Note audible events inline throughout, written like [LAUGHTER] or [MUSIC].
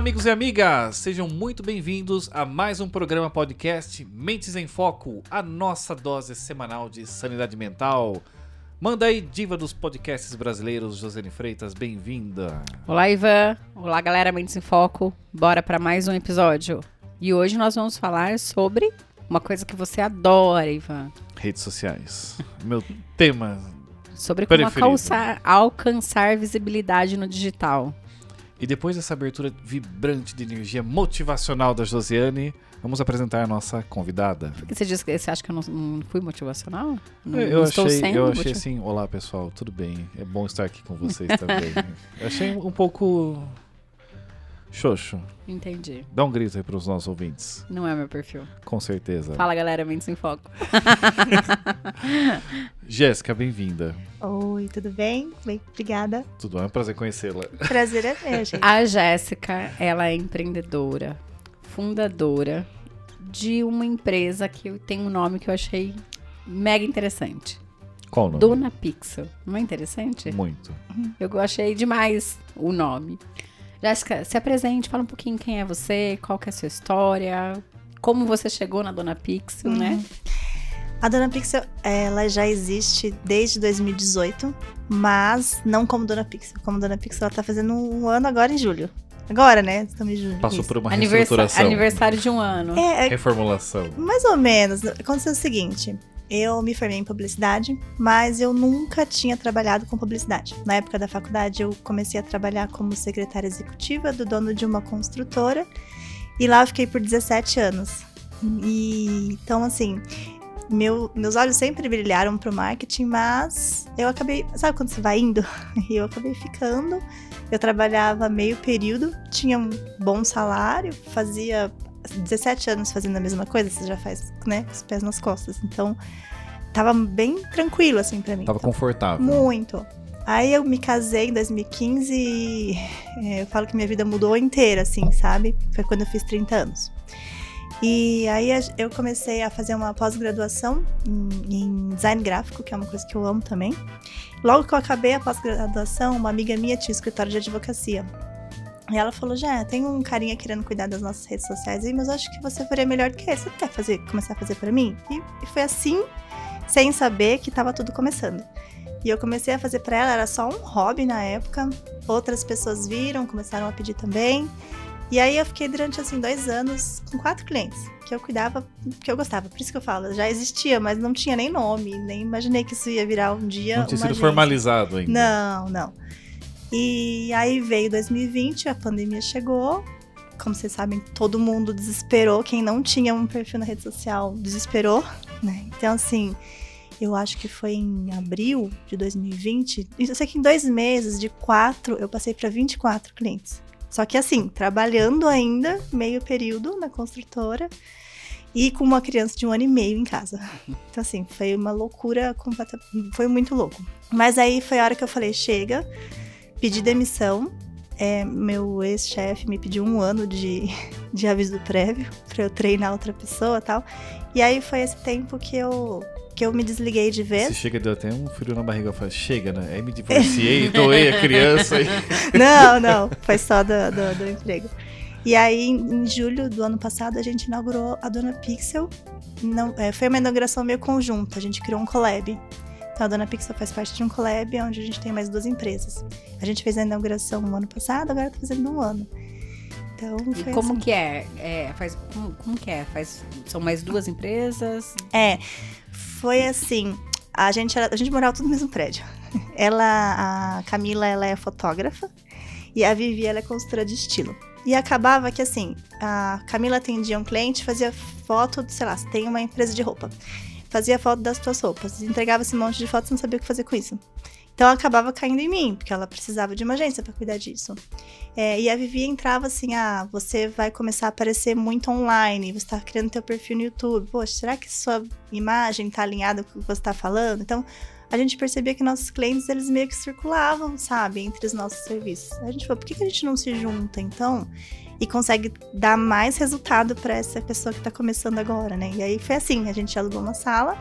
amigos e amigas! Sejam muito bem-vindos a mais um programa podcast Mentes em Foco, a nossa dose semanal de sanidade mental. Manda aí, diva dos podcasts brasileiros, Josiane Freitas, bem-vinda. Olá, Ivan. Olá, galera Mentes em Foco. Bora para mais um episódio. E hoje nós vamos falar sobre uma coisa que você adora, Ivan. Redes sociais. [LAUGHS] Meu tema. Sobre como alcançar, alcançar visibilidade no digital. E depois dessa abertura vibrante de energia motivacional da Josiane, vamos apresentar a nossa convidada. Você diz você acha que eu não, não fui motivacional? Não, eu não estou achei, sendo eu achei assim, olá pessoal, tudo bem? É bom estar aqui com vocês [LAUGHS] também. eu achei um pouco xoxo. Entendi. Dá um grito aí para os nossos ouvintes, Não é meu perfil. com certeza. Fala, galera Mentes em Foco. [LAUGHS] Jéssica, bem-vinda. Oi, tudo bem? Bem, obrigada. Tudo bem? É um prazer conhecê-la. Prazer é meu, gente. A Jéssica, ela é empreendedora, fundadora de uma empresa que tem um nome que eu achei mega interessante. Qual o nome? Dona Pixel. Não é interessante? Muito. Eu achei demais o nome. Jéssica, se apresente, fala um pouquinho quem é você, qual que é a sua história, como você chegou na Dona Pixel, né? A Dona Pixel, ela já existe desde 2018, mas não como Dona Pixel. Como Dona Pixel, ela tá fazendo um ano agora em julho. Agora, né? Estamos em julho. Passou Isso. por uma Aniversa- reestruturação. aniversário de um ano. É, é Reformulação. mais ou menos. Aconteceu o seguinte. Eu me formei em publicidade, mas eu nunca tinha trabalhado com publicidade. Na época da faculdade, eu comecei a trabalhar como secretária executiva do dono de uma construtora. E lá eu fiquei por 17 anos. E então, assim, meu- meus olhos sempre brilharam pro marketing, mas eu acabei. Sabe quando você vai indo? [LAUGHS] E eu acabei ficando. Eu trabalhava meio período, tinha um bom salário, fazia 17 anos fazendo a mesma coisa, você já faz, né, os pés nas costas. Então, tava bem tranquilo, assim, pra mim. Tava Então, confortável. muito. Aí eu me casei em 2015 e é, eu falo que minha vida mudou inteira, assim, sabe? Foi quando eu fiz 30 anos. E aí eu comecei a fazer uma pós-graduação em, em design gráfico, que é uma coisa que eu amo também. Logo que eu acabei a pós-graduação, uma amiga minha tinha um escritório de advocacia. E ela falou, já, tem um carinha querendo cuidar das nossas redes sociais aí, mas eu acho que você faria melhor do que ele. Você quer fazer, começar a fazer pra mim? E, e foi assim, sem saber que tava tudo começando. E eu comecei a fazer pra ela, era só um hobby na época. Outras pessoas viram, começaram a pedir também. E aí eu fiquei durante assim dois anos com quatro clientes que eu cuidava, que eu gostava. Por isso que eu falo, já existia, mas não tinha nem nome, nem imaginei que isso ia virar um dia Não tinha sido agência. formalizado ainda. Não, não. E aí veio 2020, a pandemia chegou. Como vocês sabem, todo mundo desesperou. Quem não tinha um perfil na rede social desesperou, né? Então, assim, eu acho que foi em abril de 2020. e Eu sei que em dois meses, de quatro, eu passei para 24 clientes. Só que assim, trabalhando ainda, meio período na construtora. E com uma criança de um ano e meio em casa. Então, assim, foi uma loucura completa. Foi muito louco. Mas aí foi a hora que eu falei: chega, pedi demissão. É, meu ex-chefe me pediu um ano de, [LAUGHS] de aviso prévio pra eu treinar outra pessoa e tal. E aí foi esse tempo que eu, que eu me desliguei de vez. chega, deu até um frio na barriga. Eu falei, chega, né? Aí me divorciei, [LAUGHS] doei a criança. e- [LAUGHS] Não, não, foi só do, do, do emprego. E aí, em julho do ano passado, a gente inaugurou a Dona Pixel. Não, é, foi uma inauguração meio conjunta, a gente criou um collab. Então, a Dona Pixel faz parte de um collab onde a gente tem mais duas empresas. A gente fez a inauguração no ano passado, agora tá fazendo um ano. Então, E como assim. que é? É, faz, como, como que é? Faz, são mais duas empresas? É, foi assim. A gente, era- a gente morava tudo no mesmo prédio. [LAUGHS] Ela, a Camila, ela é fotógrafa e a Vivi, ela é consultora de estilo. E acabava que assim, a Camila atendia um cliente, fazia foto, sei lá, tem uma empresa de roupa. Fazia foto das suas roupas, entregava esse monte de fotos e não sabia o que fazer com isso. Então acabava caindo em mim, porque ela precisava de uma agência para cuidar disso. É, e a Vivi entrava assim: ah, você vai começar a aparecer muito online, você tá criando teu perfil no YouTube. Poxa, será que sua imagem tá alinhada com o que você tá falando? Então, a gente percebia que nossos clientes, eles meio que circulavam, sabe, entre os nossos serviços. A gente falou, por que, que a gente não se junta, então? E consegue dar mais resultado para essa pessoa que tá começando agora, né? E aí foi assim: a gente alugou uma sala.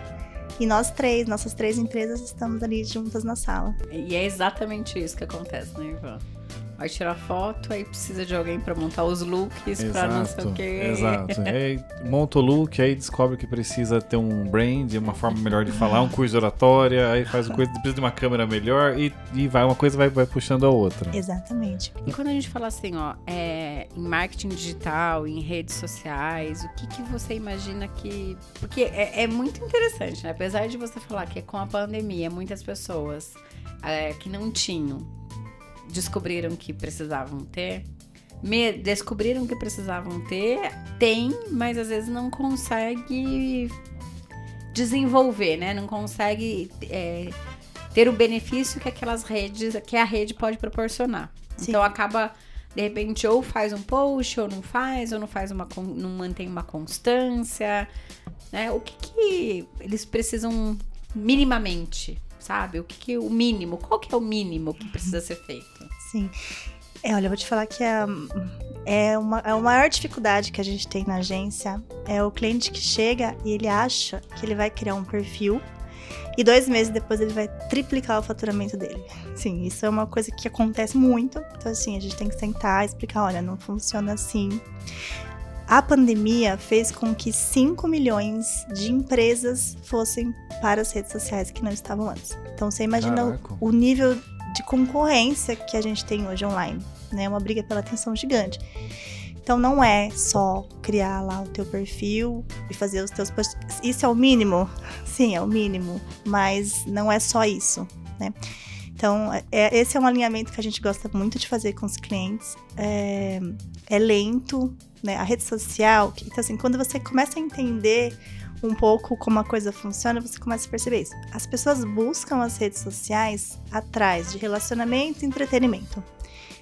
E nós três, nossas três empresas, estamos ali juntas na sala. E é exatamente isso que acontece, né, Ivan? Vai tirar foto, aí precisa de alguém pra montar os looks, pra não sei o quê. Exato. aí monta o look, aí descobre que precisa ter um brand, uma forma melhor de falar, um curso de oratória, aí faz coisa, precisa de uma câmera melhor e, e vai, uma coisa vai, vai puxando a outra. Exatamente. E quando a gente fala assim, ó, é, em marketing digital, em redes sociais, o que, que você imagina que. Porque é, é muito interessante, né? Apesar de você falar que com a pandemia muitas pessoas é, que não tinham descobriram que precisavam ter, me descobriram que precisavam ter, tem, mas às vezes não consegue desenvolver, né? Não consegue é, ter o benefício que aquelas redes, que a rede pode proporcionar. Sim. Então acaba de repente ou faz um post ou não faz, ou não faz uma não mantém uma constância, né? O que que eles precisam minimamente, sabe? O que que o mínimo, qual que é o mínimo que precisa ser feito? Sim. É, olha, eu vou te falar que a, é uma, é a maior dificuldade que a gente tem na agência é o cliente que chega e ele acha que ele vai criar um perfil e dois meses depois ele vai triplicar o faturamento dele. Sim, isso é uma coisa que acontece muito. Então, assim, a gente tem que sentar e explicar: olha, não funciona assim. A pandemia fez com que 5 milhões de empresas fossem para as redes sociais que não estavam antes. Então, você imagina o- Caraca. o nível de concorrência que a gente tem hoje online, né? É uma briga pela atenção gigante. Então não é só criar lá o teu perfil e fazer os teus posts. Isso é o mínimo? [LAUGHS] Sim, é o mínimo, mas não é só isso, né? Então, é, esse é um alinhamento que a gente gosta muito de fazer com os clientes. É, é lento, né? A rede social, então assim, quando você começa a entender um pouco como a coisa funciona, você começa a perceber isso. As pessoas buscam as redes sociais atrás de relacionamento e entretenimento.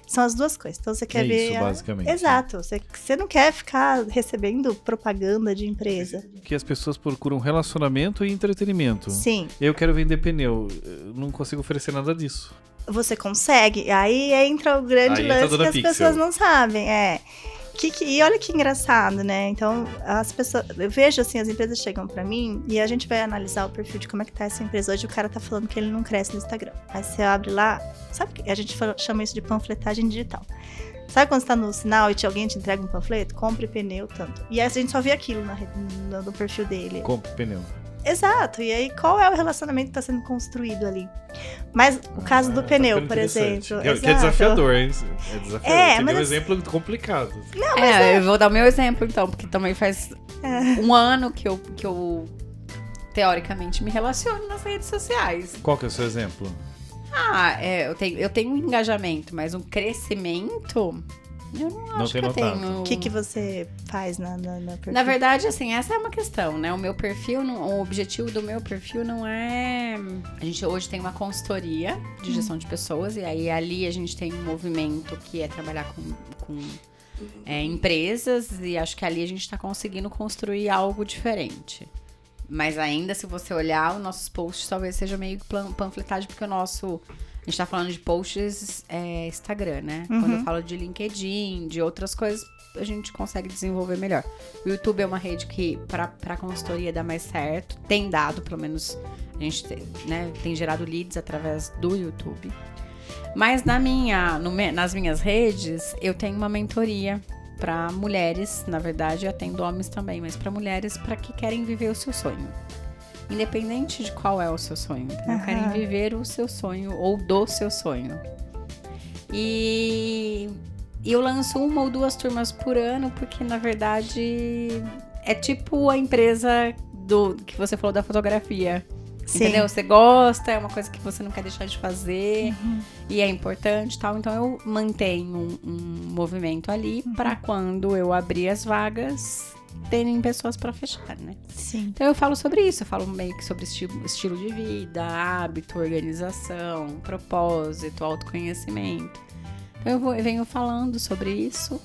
São as duas coisas. Então você quer é ver. isso, a- basicamente. Exato. Você, você não quer ficar recebendo propaganda de empresa. Que as pessoas procuram relacionamento e entretenimento. Sim, Eu quero vender pneu. Eu não consigo oferecer nada disso. Você consegue. Aí entra o grande Aí lance que as Pixel. pessoas não sabem. É. Que, que- e olha que engraçado, né? Então, as pessoas. Eu vejo assim, as empresas chegam pra mim e a gente vai analisar o perfil de como é que tá essa empresa. Hoje o cara tá falando que ele não cresce no Instagram. Aí você abre lá, sabe que a gente chama isso de panfletagem digital. Sabe quando você tá no sinal e te- alguém te entrega um panfleto? Compre pneu, tanto. E aí a gente só vê aquilo na no, no perfil dele. Compre pneu. Exato. E aí, qual é o relacionamento que está sendo construído ali? Mas o caso do Ah, tá pneu, por exemplo. Que, é- que é desafiador, hein? É desafiador. É, Você mas deu um exemplo complicado. é, eu vou dar o meu exemplo então, porque também faz É. um ano que eu, que eu teoricamente me relaciono nas redes sociais. Qual que é o seu exemplo? Ah, é, eu tenho, eu tenho um engajamento, mas um crescimento. Eu não, Não acho que eu tenho. O que, que você faz na, na, na perfil? Na verdade, assim, essa é uma questão, né? O meu perfil, não- o objetivo do meu perfil não é. A gente hoje tem uma consultoria de gestão de pessoas, e aí ali a gente tem um movimento que é trabalhar com, com é, empresas, e acho que ali a gente está conseguindo construir algo diferente. Mas ainda, se você olhar, os nossos posts talvez seja meio panfletagem, porque o nosso. A gente tá falando de posts é, Instagram, né? Quando eu falo de LinkedIn, de outras coisas, a gente consegue desenvolver melhor. O YouTube é uma rede que, pra, pra consultoria, dá mais certo. Tem dado, pelo menos, a gente tem, né, tem gerado leads através do YouTube. Mas na minha, no nas minhas redes, eu tenho uma mentoria para mulheres, na verdade, eu atendo homens também, mas para mulheres para que querem viver o seu sonho. Independente de qual é o seu sonho? Aham. Querem viver o seu sonho ou do seu sonho. E e eu lanço uma ou duas turmas por ano, porque na verdade é tipo a empresa do que você falou da fotografia. Sim. Entendeu? Você gosta, é uma coisa que você não quer deixar de fazer Uhum. e é importante tal. Então eu mantenho um, um movimento ali pra quando eu abrir as vagas terem pessoas pra fechar, né? Sim. Então eu falo sobre isso, eu falo meio que sobre estilo, estilo de vida, hábito, organização, propósito, autoconhecimento. Então eu, vou, eu venho falando sobre isso.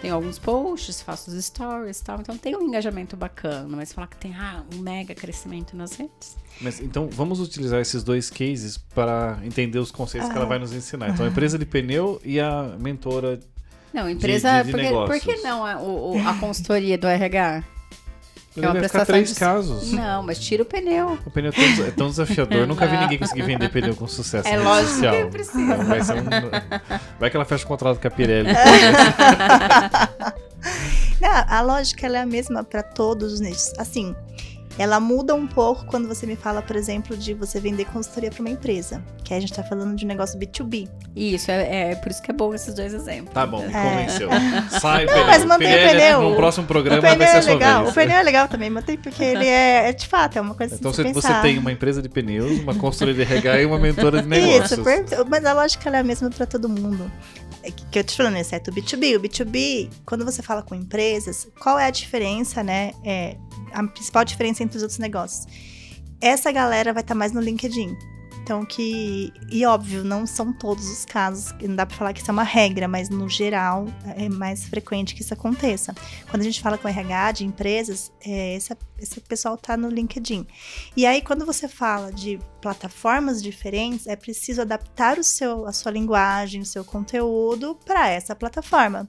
Tenho alguns posts, faço os stories e tal. Então tem um engajamento bacana, mas falar que tem ah, um mega crescimento nas redes. Mas então vamos utilizar esses dois cases para entender os conceitos que ela vai nos ensinar. Então a empresa de pneu e a mentora. Não, empresa. de- de porque, negócios. por que não a, o- a consultoria do RH? É uma prestação três de- casos. Não, mas tira o pneu. O pneu é tão, é tão desafiador. Nunca vi [LAUGHS] ninguém conseguir vender pneu com sucesso. É na lógico social. que precisa. Vai, ser um... Vai que ela fecha o contrato com a Pirelli. [LAUGHS] Não, a lógica ela é a mesma para todos os nichos. Assim, ela muda um pouco quando você me fala, por exemplo, de você vender consultoria para uma empresa. Que aí a gente tá falando de um negócio B2B. Isso, é, é por isso que é bom esses dois exemplos. Tá bom, me É. convenceu. [LAUGHS] Sai, Não, pneu. mas mantém o pneu. No próximo programa o pneu vai ser é legal. vez. O pneu é legal também, mantém porque ele é, é de fato, é uma coisa Então assim, você, você tem uma empresa de pneus, uma consultoria de RH e uma mentora de [LAUGHS] negócios. Isso, mas a lógica ela é a mesma para todo mundo. É que, eu te falando, exceto o B2B. O B2B, quando você fala com empresas, qual é a diferença, né? É, a principal diferença entre os outros negócios. Essa galera vai estar mais no LinkedIn. Então que. E óbvio, não são todos os casos. Não dá pra falar que isso é uma regra, mas no geral é mais frequente que isso aconteça. Quando a gente fala com RH de empresas, é, esse, esse pessoal tá no LinkedIn. E aí, quando você fala de plataformas diferentes, é preciso adaptar o seu, a sua linguagem, o seu conteúdo para essa plataforma.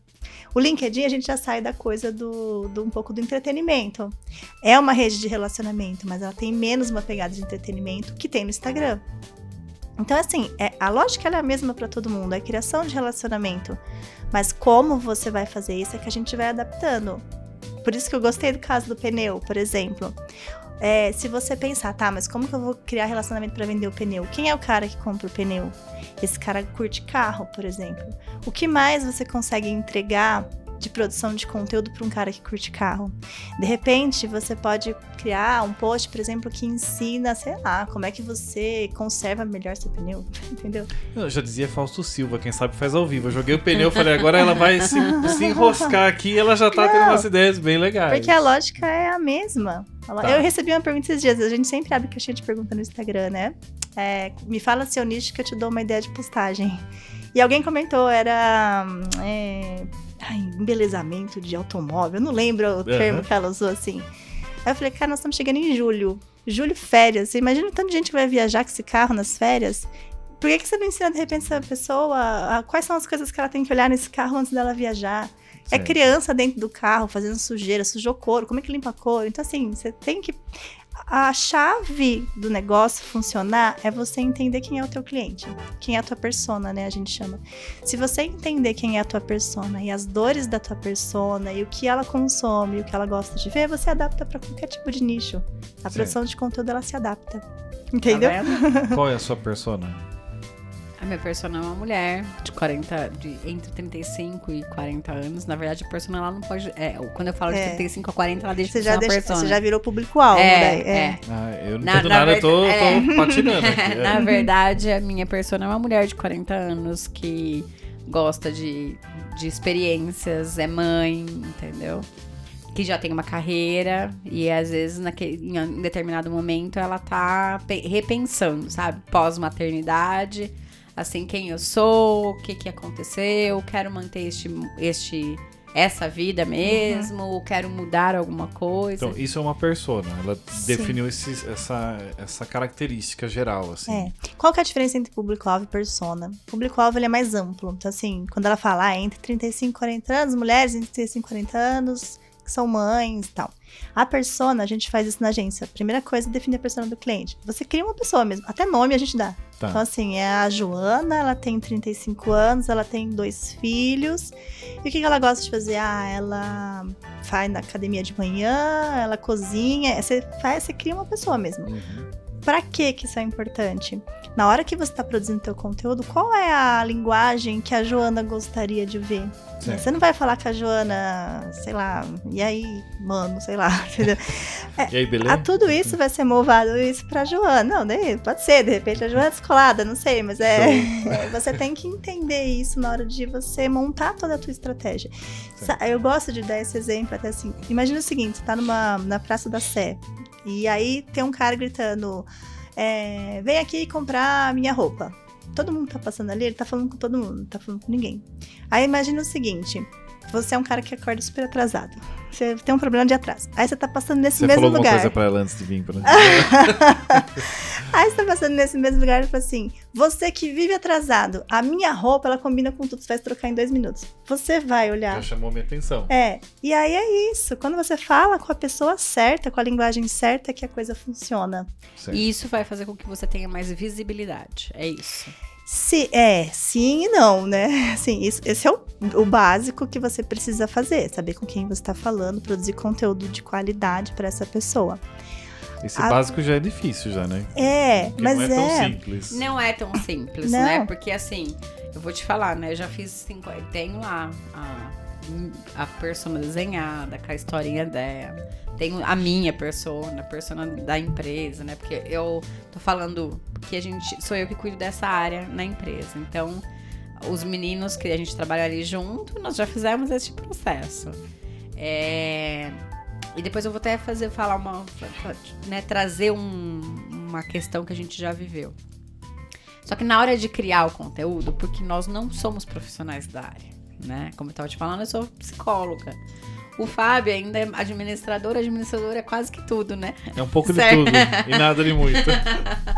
O LinkedIn a gente já sai da coisa do, do um pouco do entretenimento. É uma rede de relacionamento, mas ela tem menos uma pegada de entretenimento que tem no Instagram. Então, assim, é, a lógica é a mesma para todo mundo, é a criação de relacionamento. Mas como você vai fazer isso é que a gente vai adaptando. Por isso que eu gostei do caso do pneu, por exemplo. É, se você pensar, tá, mas como que eu vou criar relacionamento para vender o pneu? Quem é o cara que compra o pneu? Esse cara curte carro, por exemplo. O que mais você consegue entregar de produção de conteúdo para um cara que curte carro? De repente, você pode criar um post, por exemplo, que ensina, sei lá, como é que você conserva melhor seu pneu, [LAUGHS] entendeu? Eu já dizia Fausto Silva, quem sabe faz ao vivo. Eu joguei o pneu, falei, agora ela vai se, se enroscar aqui e ela já tá tendo Não. umas ideias bem legais. Porque a lógica é a mesma. Tá. Eu recebi uma pergunta esses dias, a gente sempre abre caixinha de pergunta no Instagram, né? É, me fala seu nicho que eu te dou uma ideia de postagem. E alguém comentou, era hum, é, ai, embelezamento de automóvel, eu não lembro o termo Aham. que ela usou assim. Aí eu falei, cara, nós estamos chegando em julho. Julho, férias. Você imagina o tanto de gente que vai viajar com esse carro nas férias? Por que, que você não ensina, de repente, essa pessoa a- a- quais são as coisas que ela tem que olhar nesse carro antes dela viajar? É Certo. criança dentro do carro fazendo sujeira, sujou couro, como é que limpa couro? Então, assim, você tem que. A chave do negócio funcionar é você entender quem é o teu cliente, quem é a tua persona, né? A gente chama. Se você entender quem é a tua persona e as dores da tua persona e o que ela consome e o que ela gosta de ver, você adapta para qualquer tipo de nicho. A produção de conteúdo ela se adapta. Tá Entendeu? [LAUGHS] Qual é a sua persona? A minha persona é uma mulher de 40, de entre 35 e 40 anos. Na verdade, a persona ela não pode. É, quando eu falo de É. 35 a 40, ela deixa você de já, ser uma deixa, persona. você já virou público-alvo, é, daí. é. Ah, eu não entendo na nada, eu tô, tô é. patinando aqui. [LAUGHS] É. Na verdade, a minha persona é uma mulher de 40 anos que gosta de, de experiências, é mãe, entendeu? Que já tem uma carreira e às vezes naquele, em um determinado momento ela tá pe- repensando, sabe? Pós-maternidade, assim, quem eu sou, o que que aconteceu, quero manter este, este, essa vida mesmo, quero mudar alguma coisa. Então, isso é uma persona. Ela Sim. definiu esse- essa, essa característica geral, assim. É. Qual que é a diferença entre público-alvo e persona? Público-alvo ele é mais amplo. Então, assim, quando ela fala ah, entre 35 e 40 anos, mulheres entre 35 e 40 anos, que são mães e tal. A persona, a gente faz isso na agência. A primeira coisa é definir a persona do cliente. Você cria uma pessoa mesmo. Até nome a gente dá. Tá. Então, assim, é a Joana, ela tem 35 anos, ela tem dois filhos. E o que, ela gosta de fazer? Ah, ela faz na academia de manhã, ela cozinha. Você, faz, você cria uma pessoa mesmo. Uhum. Pra que que isso é importante? Na hora que você está produzindo teu conteúdo, qual é a linguagem que a Joana gostaria de ver? Certo. Você não vai falar com a Joana, sei lá, e aí, mano, sei lá, [LAUGHS] entendeu? E aí, beleza? A tudo isso vai ser movado isso pra Joana. Não, daí pode ser, de repente a Joana é descolada, não sei, mas é, é, você tem que entender isso na hora de você montar toda a tua estratégia. Sa- Eu gosto de dar esse exemplo até assim. Imagina o seguinte, você tá numa, na Praça da Sé e aí tem um cara gritando é, vem aqui comprar minha roupa. Todo mundo tá passando ali, ele tá falando com todo mundo, não tá falando com ninguém. Aí imagina o seguinte, você é um cara que acorda super atrasado. Você tem um problema de atraso. Aí você tá passando nesse Você mesmo falou lugar. coisa pra ela antes de vir pra [LAUGHS] Aí você tá passando nesse mesmo lugar e fala assim: você que vive atrasado, a minha roupa ela combina com tudo, você vai trocar em dois minutos. Você vai olhar. Já chamou minha atenção. É, e aí é isso. Quando você fala com a pessoa certa, com a linguagem certa, é que a coisa funciona. Certo. E isso vai fazer com que você tenha mais visibilidade. É isso. Se, é, sim e não, né? [LAUGHS] Assim, isso, esse é o, o básico que você precisa fazer. Saber com quem você está falando, produzir conteúdo de qualidade para essa pessoa. Esse a- básico já é difícil, já, né? É, Porque mas não é, tão é. simples. Não é tão simples, Não. né? Porque assim, eu vou te falar, né? Eu já fiz cinco. Tenho lá a, a persona desenhada, com a historinha dela. Tenho a minha persona, a persona da empresa, né? Porque eu tô falando que a gente. Sou eu que cuido dessa área na empresa. Então, os meninos que a gente trabalha ali junto, nós já fizemos esse processo. É, E depois eu vou até fazer, falar uma. Né, trazer um- uma questão que a gente já viveu. Só que na hora de criar o conteúdo, porque nós não somos profissionais da área, né? Como eu tava te falando, eu sou psicóloga. O Fábio ainda é administrador, administrador é quase que tudo, né? É um pouco Certo. de tudo e nada de muito. [LAUGHS]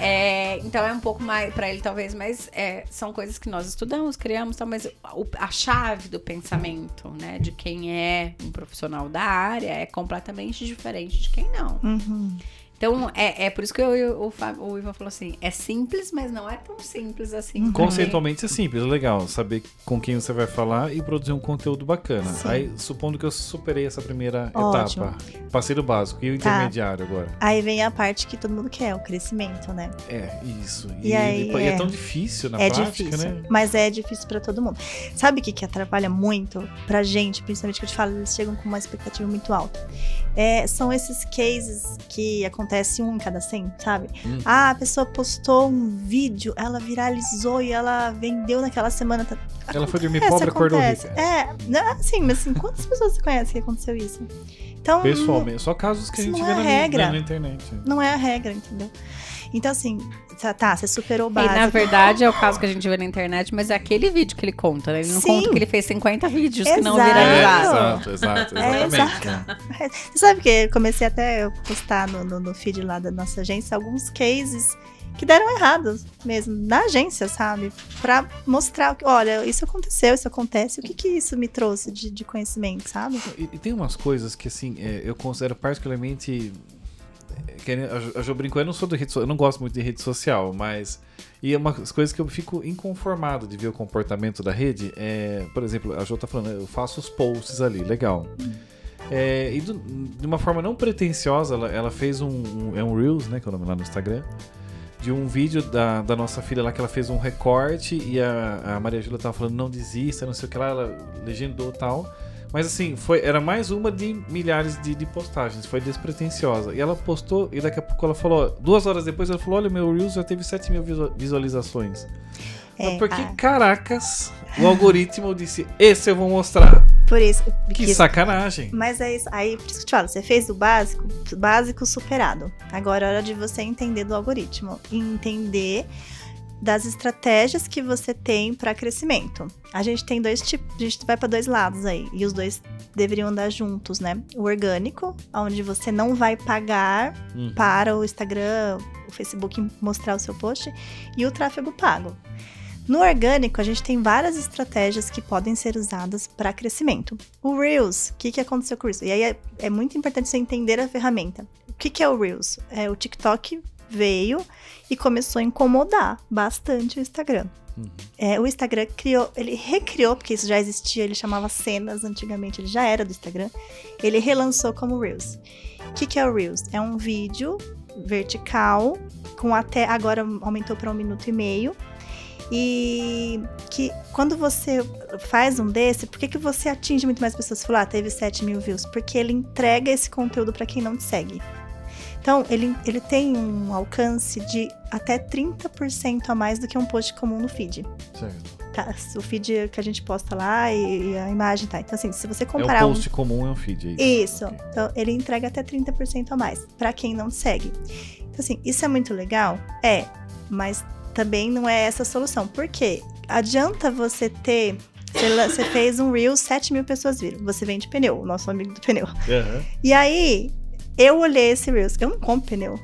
É, então é um pouco mais, pra ele talvez, mas é, são coisas que nós estudamos, criamos, tal, mas o- a chave do pensamento, né, de quem é um profissional da área é completamente diferente de quem não. Uhum. Então é, é por isso que eu, eu- o, Fábio- o Ivan falou assim: é simples, mas não é tão simples assim. também. Conceitualmente é simples, legal saber com quem você vai falar e produzir um conteúdo bacana. Sim. Aí, supondo que eu superei essa primeira Ótimo. etapa, passei do básico e o Tá. intermediário agora. Aí vem a parte que todo mundo quer, o crescimento, né? É, isso. E aí, e é é. tão difícil na é prática, difícil, né? mas é difícil pra todo mundo. Sabe o que, que atrapalha muito pra gente, principalmente que eu te falo, eles chegam com uma expectativa muito alta. É, são esses cases que acontece um em cada 100, sabe? Hum. Ah, a pessoa postou um vídeo, ela viralizou e ela vendeu naquela semana. Tá- Ela foi dormir pobre, acordou rica. É, não, assim, mas assim, quantas pessoas você conhece que aconteceu isso? Então, Pessoalmente, só casos que a gente não vê é na, regra. na, na internet. não é a regra, entendeu? Então, assim, tá, tá, você superou o E, básico. na verdade, é o caso que a gente vê na internet, mas é aquele vídeo que ele conta, né? Ele não Sim. conta que ele fez 50 vídeos que não Exato. É, viralizaram. exato, exato, É, exatamente. né? [LAUGHS] Você sabe que eu comecei até a postar no, no, no feed lá da nossa agência alguns cases que deram errado mesmo, na agência, sabe? Pra mostrar, que, olha, isso aconteceu, isso acontece, o que que isso me trouxe de, de conhecimento, sabe? E, e tem umas coisas que, assim, é, eu considero particularmente. é, que a Jo brincou, eu não sou de rede eu não gosto muito de rede social, mas. E é umas coisas que eu fico inconformado de ver o comportamento da rede. É, por exemplo, a Jo tá falando, eu faço os posts ali, legal. É, e do- de uma forma não pretensiosa, ela, ela fez um, um- É um Reels, né? Que é o nome lá no Instagram. De um vídeo da, da nossa filha lá que ela fez um recorte e a, a Maria Júlia tava falando não desista, não sei o que lá, ela legendou tal. Mas assim, foi, era mais uma de milhares de, de postagens, foi despretensiosa. E ela postou, e daqui a pouco ela falou, duas horas depois ela falou: Olha, meu Reels já teve 7 mil visu- visualizações. É, Mas por que ah, caracas o algoritmo disse: Esse eu vou mostrar? Por isso. Que que- sacanagem. Mas é isso, aí por isso que eu te falo, você fez o básico, básico superado. Agora é hora de você entender do algoritmo entender das estratégias que você tem para crescimento. A gente tem dois tipos, a gente vai para dois lados aí, e os dois deveriam andar juntos, né? O orgânico, onde você não vai pagar Uhum. para o Instagram, o Facebook mostrar o seu post, e o tráfego pago. No orgânico, a gente tem várias estratégias que podem ser usadas para crescimento. O Reels, o que, que aconteceu com o Reels? E aí é, é muito importante você entender a ferramenta. O que, que é o Reels? É, o TikTok veio e começou a incomodar bastante o Instagram. Uhum. É, o Instagram criou, ele recriou, porque isso já existia, ele chamava cenas antigamente, ele já era do Instagram. Ele relançou como Reels. O que, que é o Reels? É um vídeo vertical, com até agora aumentou para um minuto e meio. E que quando você faz um desse, por que, que você atinge muito mais pessoas? Você falou, ah, teve 7 mil views. Porque ele entrega esse conteúdo para quem não te segue. Então, ele, ele tem um alcance de até 30% a mais do que um post comum no feed. Certo. Tá? O feed que a gente posta lá e, e a imagem tá. Então, assim, se você É comparar um um post comum, é um feed. É isso. isso. Ok. Então, ele entrega até 30% a mais para quem não segue. Então, assim, isso é muito legal? É, mas também não é essa a solução. Por quê? Adianta você ter Você, fez um Reels, 7 mil pessoas viram. Você vende pneu, o nosso amigo do pneu. Aham. E aí, eu olhei esse Reels. Eu não compro pneu.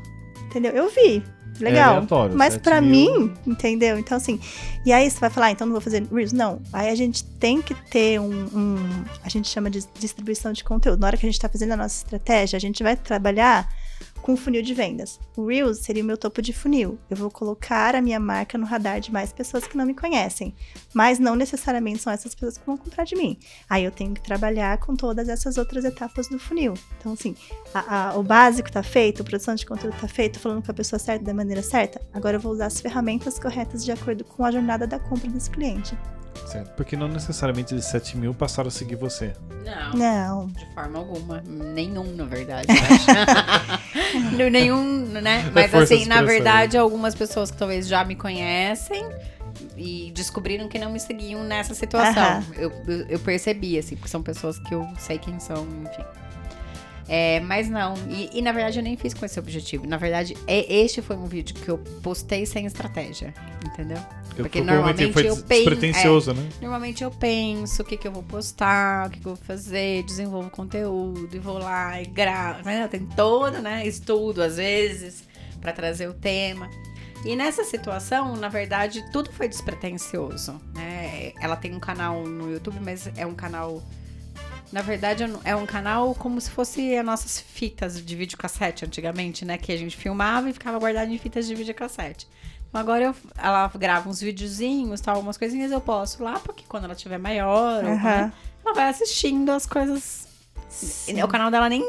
Entendeu? Eu vi. É Legal. aleatório, Mas 7 pra mil. mim, entendeu? Então, assim. E aí você vai falar, ah, então não vou fazer Reels? Não. Aí a gente tem que ter um. um- a gente chama de distribuição de conteúdo. Na hora que a gente tá fazendo a nossa estratégia, a gente vai trabalhar com funil de vendas. O Reels seria o meu topo de funil. Eu vou colocar a minha marca no radar de mais pessoas que não me conhecem. Mas não necessariamente são essas pessoas que vão comprar de mim. Aí eu tenho que trabalhar com todas essas outras etapas do funil. Então, assim, a- a- o básico tá feito, a produção de conteúdo tá feito, falando com a pessoa certa, da maneira certa. Agora eu vou usar as ferramentas corretas de acordo com a jornada da compra desse cliente. Certo. Porque não necessariamente de 7 mil passaram a seguir você. Não. Não. De forma alguma. Nenhum, na verdade, eu acho. Não, [LAUGHS] Nenhum, né? Mas força assim, na verdade, algumas pessoas que talvez já me conhecem e descobriram que não me seguiam nessa situação. Eu, eu, eu percebi, assim, porque são pessoas que eu sei quem são, enfim. É, mas não, e, e, na verdade eu nem fiz com esse objetivo. Na verdade, é, este foi um vídeo que eu postei sem estratégia, entendeu? Eu Porque normalmente foi eu penso- despretensioso, né? Normalmente eu penso o que, que eu vou postar, o que, que eu vou fazer, desenvolvo conteúdo e vou lá e gravo. Né? Tem todo, né? Estudo, às vezes, pra trazer o tema. E nessa situação, na verdade, tudo foi despretensioso, né? Ela tem um canal no YouTube, mas é um canal. Na verdade, é um- é um canal como se fosse as nossas fitas de videocassete antigamente, né? Que a gente filmava e ficava guardado em fitas de videocassete. Então agora eu, ela grava uns videozinhos, tal, algumas coisinhas eu posto lá, porque quando ela tiver maior, ou, Aham. né, ela vai assistindo as coisas. Sim. O canal dela nem.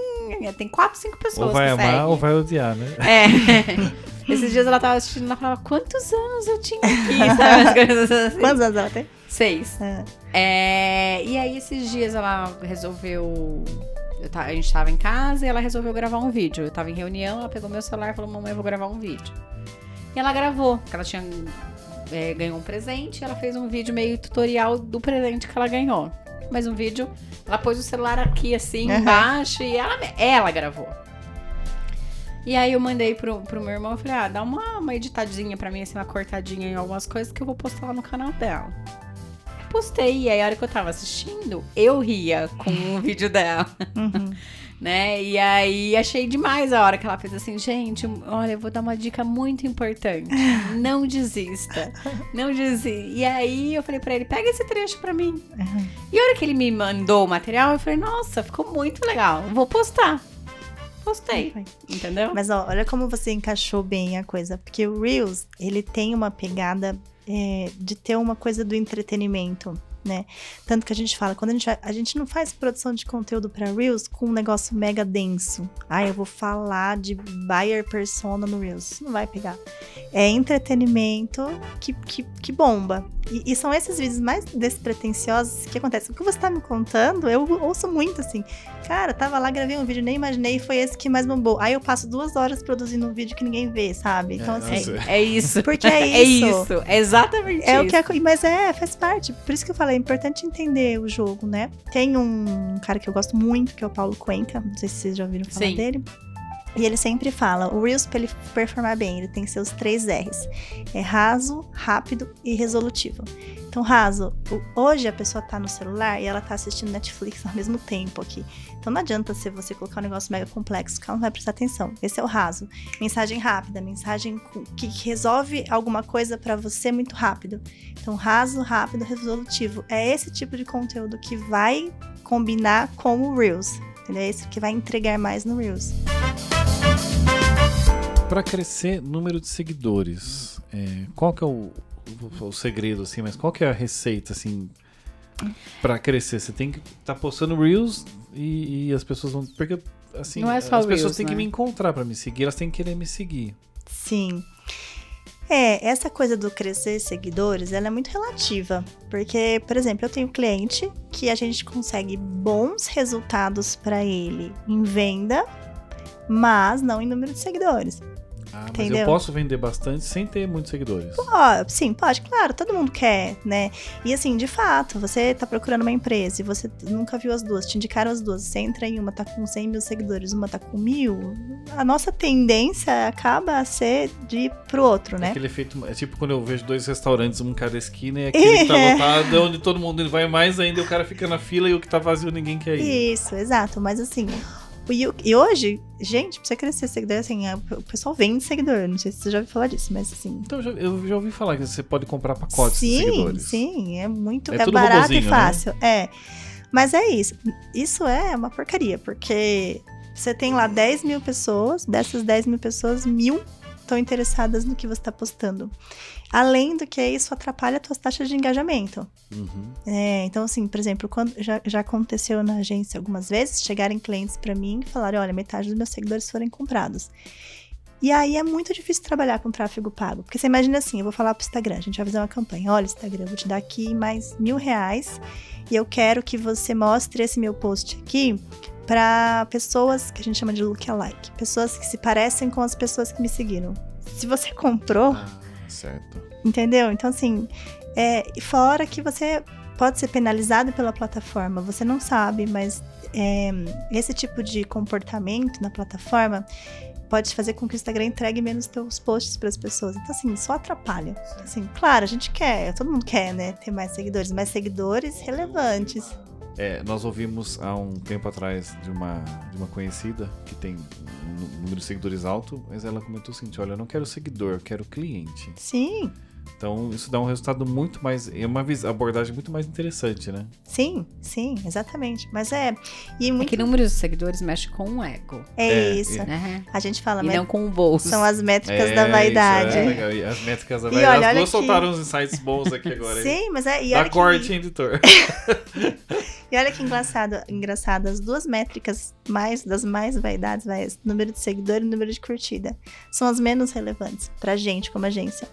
Tem quatro, cinco pessoas. Ou vai que amar seguem. ou vai odiar, né? [LAUGHS] É. Esses dias ela tava assistindo, ela falava, quantos anos eu tinha aqui, [LAUGHS] sabe? As coisas assim. Quantos anos ela tem? Seis. Ah. É, e aí, esses dias ela resolveu. eu a gente tava em casa e ela resolveu gravar um vídeo. Eu tava em reunião, ela pegou meu celular e falou: Mamãe, eu vou gravar um vídeo. E ela gravou, porque ela tinha. é, ganhou um presente, ela fez um vídeo meio tutorial do presente que ela ganhou. Mas um vídeo, ela pôs o celular aqui assim, Aham. embaixo, e ela, ela gravou. E aí eu mandei pro, pro meu irmão e falei, ah, dá uma, uma editadinha pra mim, assim, uma cortadinha em algumas coisas que eu vou postar lá no canal dela. Postei, e aí a hora que eu tava assistindo, eu ria com o [LAUGHS] vídeo dela, Uhum. [LAUGHS] né? E aí achei demais a hora que ela fez assim, gente, olha, eu vou dar uma dica muito importante. [LAUGHS] Não desista. Não desista. E aí eu falei pra ele, pega esse trecho pra mim. Uhum. E a hora que ele me mandou o material, eu falei, nossa, ficou muito legal. Vou postar. Postei. Entendeu? Mas ó, olha como você encaixou bem a coisa. Porque o Reels, ele tem uma pegada é, de ter uma coisa do entretenimento, né? Tanto que a gente fala, quando a gente vai, a gente não faz produção de conteúdo para Reels com um negócio mega denso. Ah, eu vou falar de buyer persona no Reels. Isso não vai pegar. É entretenimento que, que, que bomba. E, e são esses vídeos mais despretensiosos que acontecem. O que você tá me contando, eu ouço muito assim. Cara, tava lá, gravei um vídeo, nem imaginei, foi esse que mais bombou. Aí eu passo duas horas produzindo um vídeo que ninguém vê, sabe? Então, É, assim. É, é isso. Porque é [LAUGHS] É isso. isso. É exatamente É o isso. que é, mas é, faz parte. Por isso que eu falei, é importante entender o jogo, né? Tem um cara que eu gosto muito, que é o Paulo Cuenca. Não sei se vocês já ouviram falar Sim. dele. E ele sempre fala, o Reels, pra ele performar bem, ele tem seus três R's. É raso, rápido e resolutivo. Então, raso, hoje a pessoa tá no celular e ela tá assistindo Netflix ao mesmo tempo aqui. Então não adianta se você colocar um negócio mega complexo, que ela não vai prestar atenção. Esse é o raso. Mensagem rápida, mensagem que resolve alguma coisa pra você muito rápido. Então, raso, rápido, resolutivo. É esse tipo de conteúdo que vai combinar com o Reels. Entendeu? É esse que vai entregar mais no Reels. Pra crescer número de seguidores, é, qual que é o, o, o segredo, assim, mas qual que é a receita, assim, pra crescer? Você tem que estar postando Reels e, e as pessoas vão... Porque, assim, Não é só as pessoas Reels, têm que né? me encontrar pra me seguir, elas têm que querer me seguir. Sim. É, essa coisa do crescer seguidores, ela é muito relativa. Porque, por exemplo, eu tenho cliente que a gente consegue bons resultados pra ele em venda, mas não em número de seguidores. Ah, mas Entendeu? eu posso vender bastante sem ter muitos seguidores. Ó, sim, pode, claro, todo mundo quer, né? E assim, de fato, você tá procurando uma empresa e você nunca viu as duas, te indicaram as duas, você entra em uma, tá com 100 mil seguidores, uma tá com mil, a nossa tendência acaba a ser de ir pro outro, né? Aquele efeito. É tipo quando eu vejo dois restaurantes, um cada esquina, e aquele que tá [LAUGHS] lotado é onde todo mundo vai mais ainda, e o cara fica na fila e o que tá vazio ninguém quer ir. Isso, exato, mas assim. E, e hoje, gente, pra você crescer seguidor, assim, a- o pessoal vende seguidor. Não sei se você já ouviu falar disso, mas assim. Então eu já, ouvi falar que você pode comprar pacotes de sim, seguidores. sim, é muito. É É, barato e né? fácil. É. Mas é isso. Isso é uma porcaria, porque você tem lá 10 mil pessoas, dessas 10 mil pessoas, mil estão interessadas no que você está postando. Além do que isso atrapalha as tuas taxas de engajamento. Uhum. É, então, assim, por exemplo, quando já, já aconteceu na agência algumas vezes, chegarem clientes pra mim e falarem: olha, metade dos meus seguidores foram comprados. E aí é muito difícil trabalhar com tráfego pago. Porque você imagina assim: eu vou falar pro Instagram, a gente vai fazer uma campanha. Olha, Instagram, eu vou te dar aqui mais mil reais e eu quero que você mostre esse meu post aqui para pessoas que a gente chama de lookalike pessoas que se parecem com as pessoas que me seguiram. Se você comprou, Ah, certo. Entendeu? Então, assim, é, fora que você pode ser penalizado pela plataforma, você não sabe, mas é, esse tipo de comportamento na plataforma pode fazer com que o Instagram entregue menos teus posts para as pessoas. Então, assim, só atrapalha. Assim, claro, a gente quer, todo mundo quer, né, ter mais seguidores, mais seguidores relevantes. É, nós ouvimos há um tempo atrás de uma, de uma conhecida que tem um número de seguidores alto, mas ela comentou o seguinte: olha, eu não quero seguidor, eu quero cliente. Sim, Então isso dá um resultado muito mais. É uma abordagem muito mais interessante, né? sim, sim, exatamente. Mas é. E É muito, que números de seguidores mexe com o ego, é, É, isso. é. A gente fala, E mas não com o bolso. são as métricas É, da isso vaidade. é legal. E as métricas da E vaidade. olha, as olha duas aqui. soltaram uns insights bons aqui agora. Sim, mas é. E olha que- corte, hein, editor? [LAUGHS] [LAUGHS] E olha que engraçado, engraçado, as duas métricas mais das mais vaidades, vai, número de seguidor e número de curtida, são as menos relevantes pra gente como agência.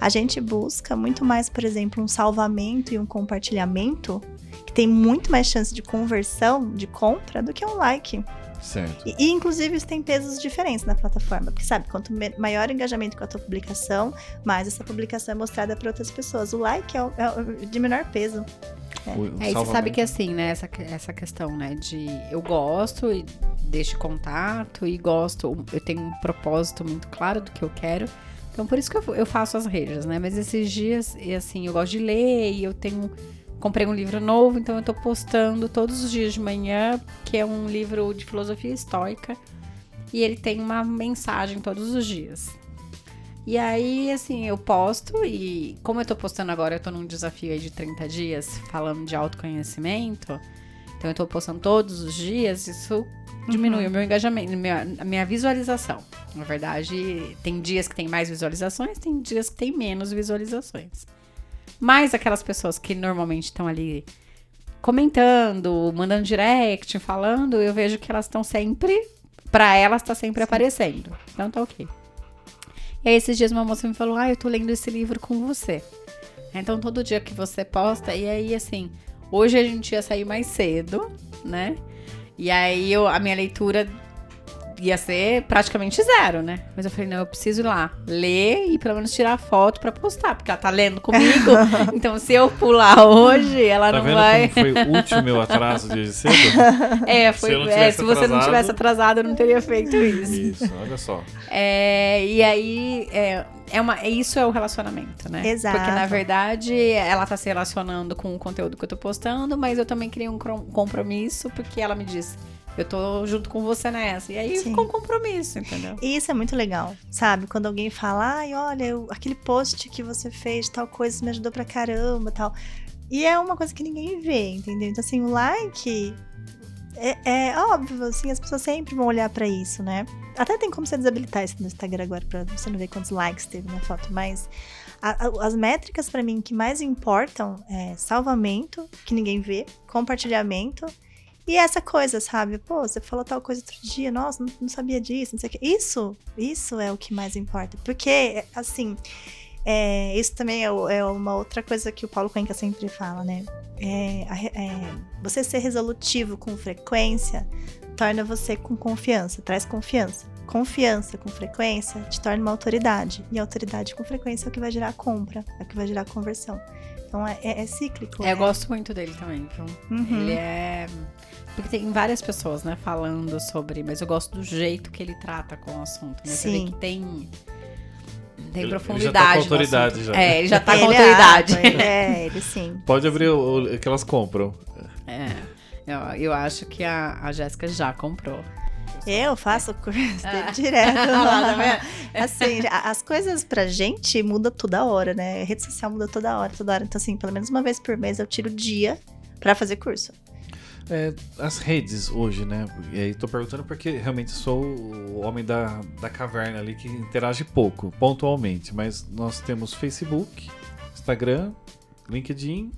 A gente busca muito mais, por exemplo, um salvamento e um compartilhamento que tem muito mais chance de conversão, de compra, do que um like. certo. E, e, inclusive, isso tem pesos diferentes na plataforma. Porque, sabe, quanto maior o engajamento com a tua publicação, mais essa publicação é mostrada para outras pessoas. O like é, o- é o de menor peso. O- o É, você sabe que assim, né, essa, essa questão, né, de eu gosto e deste contato e gosto, eu tenho um propósito muito claro do que eu quero. Então, por isso que eu, eu faço as redes, né? Mas esses dias, assim, eu gosto de ler e eu tenho. Comprei um livro novo, então eu tô postando todos os dias de manhã, que é um livro de filosofia estoica. E ele tem uma mensagem todos os dias. E aí, assim, eu posto e como eu tô postando agora, eu tô num desafio aí de 30 dias falando de autoconhecimento. Então eu tô postando todos os dias, isso diminui o meu engajamento, minha- a minha visualização. Na verdade, tem dias que tem mais visualizações, tem dias que tem menos visualizações. Mas aquelas pessoas que normalmente estão ali comentando, mandando direct, falando, eu vejo que elas estão sempre. Pra elas tá sempre aparecendo. Então tá ok. E aí, esses dias uma moça me falou: Ah, eu tô lendo esse livro com você. Então, todo dia que você posta, e aí, assim, hoje a gente ia sair mais cedo, né? E aí, eu, a minha leitura ia ser praticamente zero, né? Mas eu falei: Não, eu preciso ir lá, ler e pelo menos tirar foto pra postar, porque ela tá lendo comigo. [LAUGHS] então, se eu pular hoje, ela Tá não vendo vai. como foi útil o meu atraso de cedo? [LAUGHS] É, foi, Se não é, se você não atrasado- tivesse atrasado, eu não teria feito isso. Isso, olha só. É, e aí, é, é uma, é- isso é o relacionamento, né? Exato. Porque, na verdade, ela tá se relacionando com o conteúdo que eu tô postando, mas eu também criei um compromisso, porque ela me disse, eu tô junto com você nessa. E aí Sim. ficou um compromisso, entendeu? E isso é muito legal, sabe? Quando alguém fala, ai, olha, eu- aquele post que você fez, tal coisa, me ajudou pra caramba, tal. E é uma coisa que ninguém vê, entendeu? Então, assim, o like é, é óbvio, assim, as pessoas sempre vão olhar pra isso, né? Até tem como você desabilitar isso no Instagram agora, pra você não ver quantos likes teve na foto, mas a- a- as métricas pra mim que mais importam é salvamento, que ninguém vê, compartilhamento e essa coisa, sabe? Pô, você falou tal coisa outro dia, nossa, não, não sabia disso, não sei o que. Isso, isso é o que mais importa. Porque, assim, é, isso também é, é uma outra coisa que o Paulo Cuenca sempre fala, né? É, é, você ser resolutivo com frequência torna você com confiança, traz confiança. confiança com frequência te torna uma autoridade. E autoridade com frequência é o que vai gerar compra, é o que vai gerar conversão. Então é, é, é cíclico. É, é. eu gosto muito dele também, viu? Uhum. Ele é. Porque tem várias pessoas, né, falando sobre, mas eu gosto do jeito que ele trata com o assunto, né? Você vê Sim. que tem. Tem Ele- ele já tá com profundidade. autoridade já. É, ele já tá [LAUGHS] com Ele autoridade. É, ele sim. [LAUGHS] Pode abrir o, o que elas compram. É. Eu, eu acho que a, a Jéssica já comprou. Eu faço curso [LAUGHS] Ah. direto. Lá, tá vendo? Assim, as coisas pra gente mudam toda hora, né? A rede social muda toda hora, toda hora. Então, assim, pelo menos uma vez por mês eu tiro o dia pra fazer curso. É, as redes hoje, né? E aí tô perguntando porque realmente sou o homem da, da caverna ali que interage pouco, pontualmente. Mas nós temos Facebook, Instagram, LinkedIn.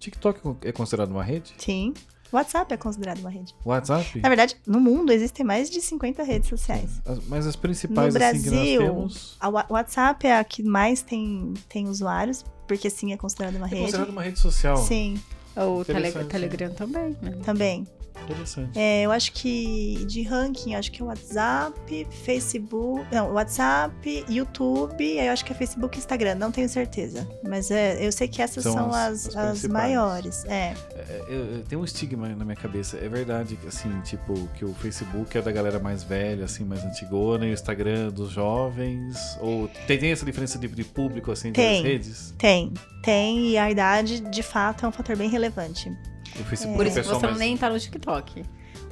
TikTok é considerado uma rede? Sim. WhatsApp é considerado uma rede. WhatsApp? Na verdade, no mundo existem mais de 50 redes sociais. As- mas as principais No assim que nós Brasil, temos. A Wa- WhatsApp é a que mais tem, tem usuários, porque sim, é considerado uma É rede. considerado uma rede social. Sim, O tele. Telegram também, né? também. Interessante. É, eu acho que de ranking, acho que é WhatsApp, Facebook. Não, WhatsApp, YouTube, aí eu acho que é Facebook e Instagram, não tenho certeza. Mas é, eu sei que essas São são, as- as, as maiores. É. É, eu- eu- tem um estigma na minha cabeça. É verdade, assim, tipo, que o Facebook é da galera mais velha, assim, mais antigona, e o Instagram é dos jovens? Ou tem, tem essa diferença de, de público, assim, Tem. das redes? Tem, tem, e a idade, de fato, é um fator bem relevante. O Facebook Por isso que você mais... nem tá no TikTok.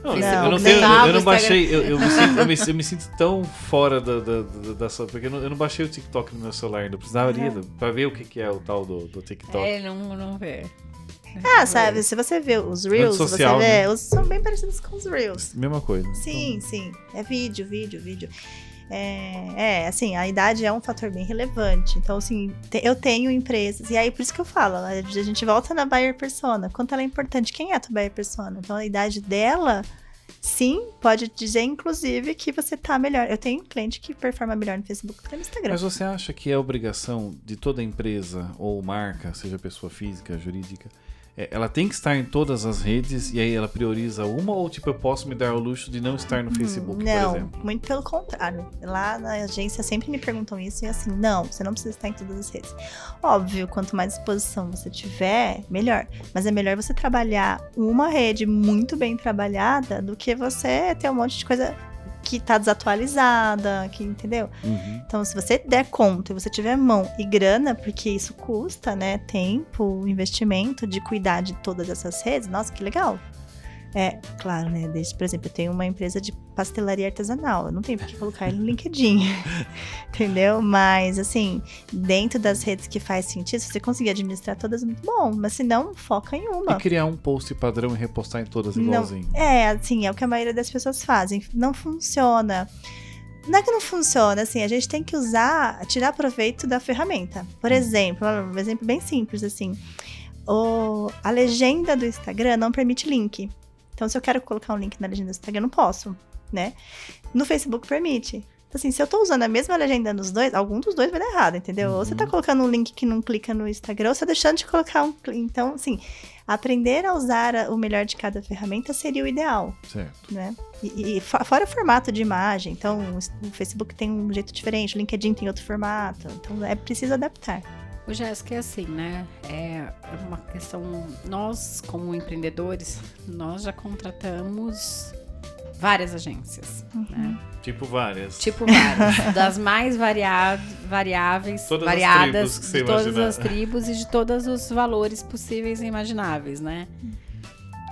Não, Não, eu não, tenho, eu, tava, eu não baixei, eu, eu me [LAUGHS] sinto, eu, me, eu me sinto tão fora da, da, da, da sua- porque eu não, eu não baixei o TikTok no meu celular ainda, eu precisaria Uhum. pra ver o que, que é o tal do, do TikTok. É, não, não vê. Ah, sabe, se você vê os Reels, social, você vê, né? os, são bem parecidos com os Reels. Mesma coisa. Sim, sim. É vídeo, vídeo, vídeo. É, é, assim, a idade é um fator bem relevante. Então, assim, te- eu tenho empresas, e aí por isso que eu falo, a gente volta na buyer persona. Quanto ela é importante, quem é a tua buyer persona? Então, a idade dela, sim, pode dizer, inclusive, que você tá melhor. Eu tenho um cliente que performa melhor no Facebook do que no Instagram. Mas você acha que é obrigação de toda empresa ou marca, seja pessoa física, jurídica, ela tem que estar em todas as redes e aí ela prioriza uma ou tipo eu posso me dar o luxo de não estar no Facebook, por não, exemplo? muito pelo contrário. Lá na agência sempre me perguntam isso e assim, não, você não precisa estar em todas as redes. Óbvio, quanto mais exposição você tiver, melhor. Mas é melhor você trabalhar uma rede muito bem trabalhada do que você ter um monte de coisa que tá desatualizada, que entendeu? Uhum. Então, se você der conta e você tiver mão e grana, porque isso custa, né? Tempo, investimento de cuidar de todas essas redes, nossa, que legal. É, claro, né? Desde, por exemplo, eu tenho uma empresa de pastelaria artesanal. Eu não tenho por que colocar ele no LinkedIn. [LAUGHS] entendeu? Mas, assim, dentro das redes que faz sentido, se você conseguir administrar todas, muito bom. Mas se não, foca em uma. E criar um post padrão e repostar em todas Não. igualzinho. É, assim, é o que a maioria das pessoas fazem. Não funciona. Não é que não funciona, assim, a gente tem que usar, tirar proveito da ferramenta. Por exemplo, um exemplo bem simples, assim. O, a legenda do Instagram não permite link. Então, se eu quero colocar um link na legenda do Instagram, eu não posso, né? No Facebook permite. Então, assim, se eu tô usando a mesma legenda nos dois, algum dos dois vai dar errado, entendeu? Ou você tá Uhum. colocando um link que não clica no Instagram, ou você tá deixando de colocar um. Então, assim, aprender a usar o melhor de cada ferramenta seria o ideal, Certo. né? E, e fo- fora o formato de imagem, então o Facebook tem um jeito diferente, o LinkedIn tem outro formato, então é preciso adaptar. O Jéssica é assim, né? É uma questão. Nós, como empreendedores, nós já contratamos várias agências, né? Tipo várias. Tipo várias. [LAUGHS] das mais varia variáveis, Todas as variadas tribos que você de todas imaginar. as tribos e de todos os valores possíveis e imagináveis, né?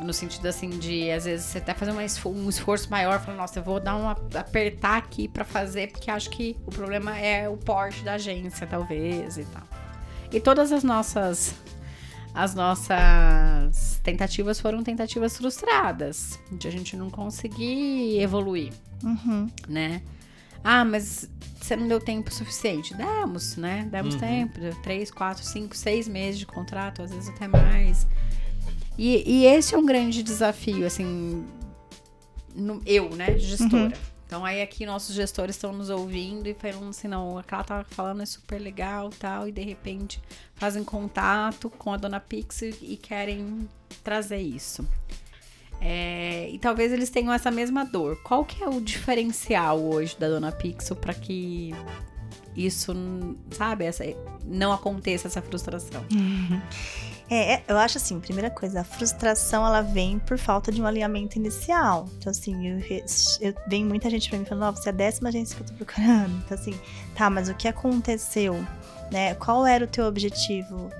No sentido assim de, às vezes, você até fazer um esforço maior, falando, nossa, eu vou dar um ap- apertar aqui pra fazer, porque acho que o problema é o porte da agência, talvez, e tal. E todas as nossas as nossas tentativas foram tentativas frustradas, de a gente não conseguir evoluir Uhum. né? Ah, mas você não deu tempo suficiente. Demos, né? Demos Uhum. tempo. Três, quatro, cinco, seis meses de contrato, às vezes até mais. E, e esse é um grande desafio, assim, no- eu, né, gestora. Então aí aqui nossos gestores estão nos ouvindo e falando assim, não, o que ela tava falando é super legal tal, e de repente fazem contato com a dona Pix e, querem trazer isso. É, e talvez eles tenham essa mesma dor. Qual que é o diferencial hoje da Dona Pixel para que isso, sabe, essa, não aconteça essa frustração? É, [LAUGHS] é, eu acho assim, primeira coisa, a frustração ela vem por falta de um alinhamento inicial. Então, assim, eu, eu vem muita gente pra mim falando, ó, oh, você é a décima agência que eu tô procurando. Então, assim, tá, mas o que aconteceu? Né? Qual era o teu objetivo?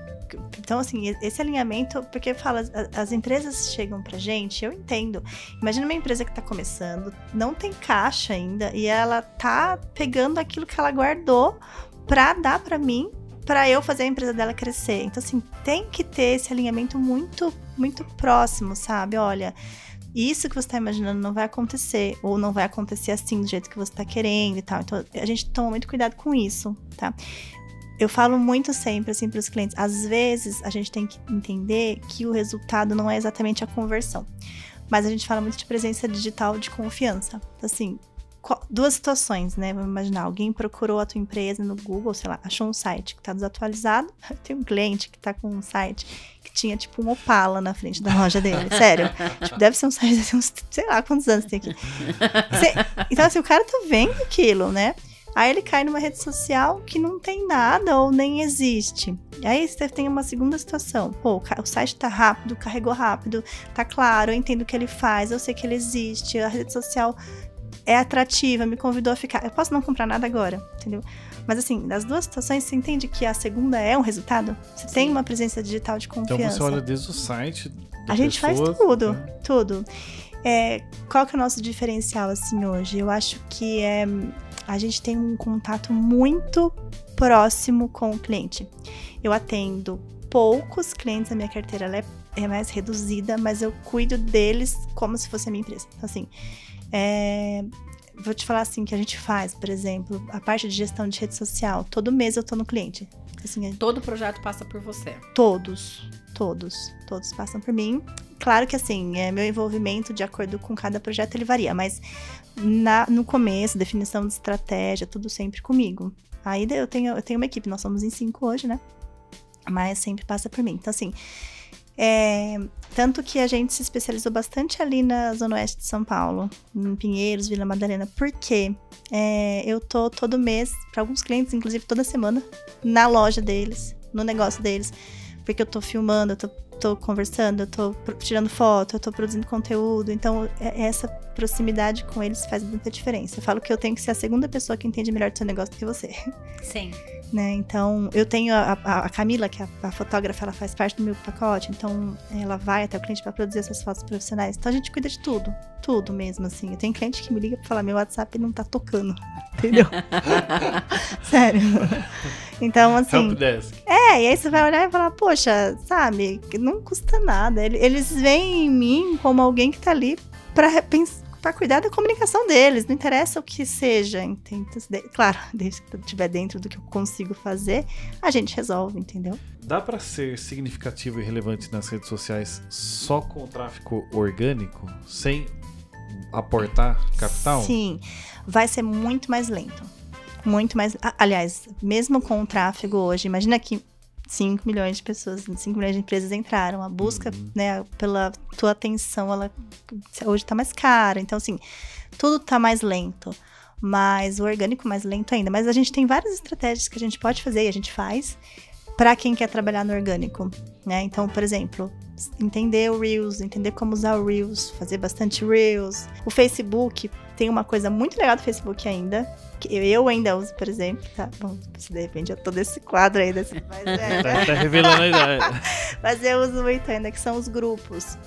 Então, assim, esse alinhamento, porque fala, as empresas chegam pra gente, eu entendo. Imagina uma empresa que tá começando, não tem caixa ainda, e ela tá pegando aquilo que ela guardou pra dar para mim para eu fazer a empresa dela crescer. Então, assim, tem que ter esse alinhamento muito, muito próximo, sabe? Olha, isso que você está imaginando não vai acontecer, ou não vai acontecer assim, do jeito que você está querendo e tal. Então, a gente toma muito cuidado com isso, tá? Eu falo muito sempre assim para os clientes, às vezes a gente tem que entender que o resultado não é exatamente a conversão. Mas a gente fala muito de presença digital de confiança. Assim, duas situações, né? Vamos imaginar, alguém procurou a tua empresa no Google, sei lá, achou um site que tá desatualizado. [LAUGHS] Tem um cliente que tá com um site que tinha tipo um Opala na frente da loja dele. [LAUGHS] Sério. tipo, deve ser um site [LAUGHS] de uns, sei lá quantos anos tem aqui. Então, assim, o cara tá vendo aquilo, né? Aí ele cai numa rede social que não tem nada ou nem existe. Aí você tem uma segunda situação. Pô, o site tá rápido, carregou rápido, tá claro, eu entendo o que ele faz, eu sei que ele existe, a rede social é atrativa, me convidou a ficar. Eu posso não comprar nada agora, entendeu? Mas assim, das duas situações, você entende que a segunda é um resultado? Você Sim. tem uma presença digital de confiança. Então você olha desde o site. A gente faz tudo, né? tudo. É, qual que é o nosso diferencial assim hoje? Eu acho que é, a gente tem um contato muito próximo com o cliente. Eu atendo poucos clientes, a minha carteira é, é mais reduzida, mas eu cuido deles como se fosse a minha empresa. Então, assim, é, vou te falar assim que a gente faz, por exemplo, a parte de gestão de rede social. Todo mês eu tô no cliente. Assim, é Todo projeto passa por você. Todos, todos, todos passam por mim. Claro que assim, é, meu envolvimento de acordo com cada projeto ele varia, mas na, no começo, definição de estratégia, tudo sempre comigo. Aí eu tenho, eu tenho uma equipe, nós somos em cinco hoje, né? Mas sempre passa por mim. Então, assim, é, tanto que a gente se especializou bastante ali na Zona Oeste de São Paulo, em Pinheiros, Vila Madalena, porque é, eu tô todo mês, para alguns clientes, inclusive toda semana, na loja deles, no negócio deles, porque eu tô filmando, eu tô, tô conversando, eu tô tirando foto, eu tô produzindo conteúdo, então é, essa proximidade com eles faz muita diferença. Eu falo que eu tenho que ser a segunda pessoa que entende melhor do seu negócio do que você. Sim. Né? Então, eu tenho a, a, a Camila, que é a, a, fotógrafa, ela faz parte do meu pacote, então ela vai até o cliente para produzir essas fotos profissionais. Então a gente cuida de tudo, tudo mesmo, assim. Eu tenho cliente que me liga para falar: meu WhatsApp não tá tocando, [LAUGHS] entendeu? [LAUGHS] Sério. Então, assim. É, e aí você vai olhar e falar: poxa, sabe, não custa nada. Eles veem em mim como alguém que tá ali para repensar para cuidar da comunicação deles, não interessa o que seja, entende? Claro, [LAUGHS] desde que estiver dentro do que eu consigo fazer, a gente resolve, entendeu? Dá para ser significativo e relevante nas redes sociais só com o tráfego orgânico, sem aportar capital? Sim, vai ser muito mais lento. Muito mais. Aliás, mesmo com o tráfego hoje, imagina que 5 milhões de pessoas, 5 milhões de empresas entraram. A busca, uhum. né, pela tua atenção, ela hoje tá mais cara. Então, assim, tudo tá mais lento. Mas o orgânico mais lento ainda. Mas a gente tem várias estratégias que a gente pode fazer e a gente faz para quem quer trabalhar no orgânico, né? Então, por exemplo, entender o Reels, entender como usar o Reels, fazer bastante Reels. O Facebook tem uma coisa muito legal do Facebook ainda, que eu ainda uso, por exemplo, tá? Bom, se de repente eu tô desse quadro aí, desse, mas é, [LAUGHS] tá, tá revelando a idade. [LAUGHS] mas eu uso muito ainda, que são os grupos.